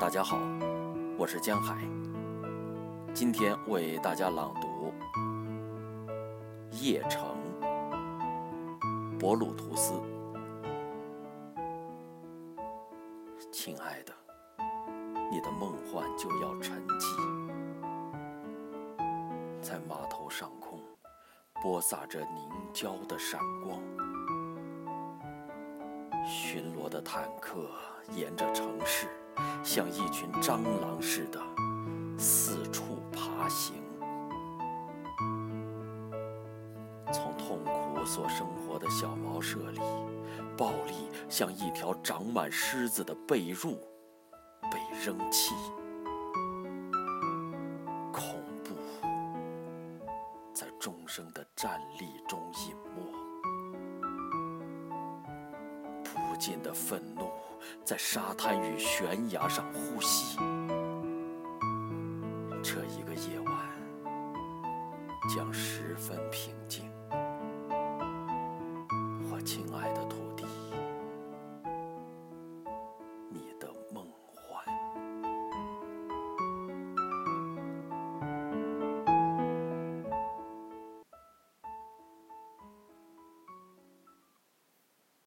大家好，我是江海，今天为大家朗读《邺城》，博鲁图斯。亲爱的，你的梦幻就要沉寂，在码头上空播撒着凝胶的闪光，巡逻的坦克沿着城市。像一群蟑螂似的四处爬行，从痛苦所生活的小茅舍里，暴力像一条长满虱子的被褥被扔弃，恐怖在众生的站立中隐没，不尽的愤怒。在沙滩与悬崖上呼吸，这一个夜晚将十分平静。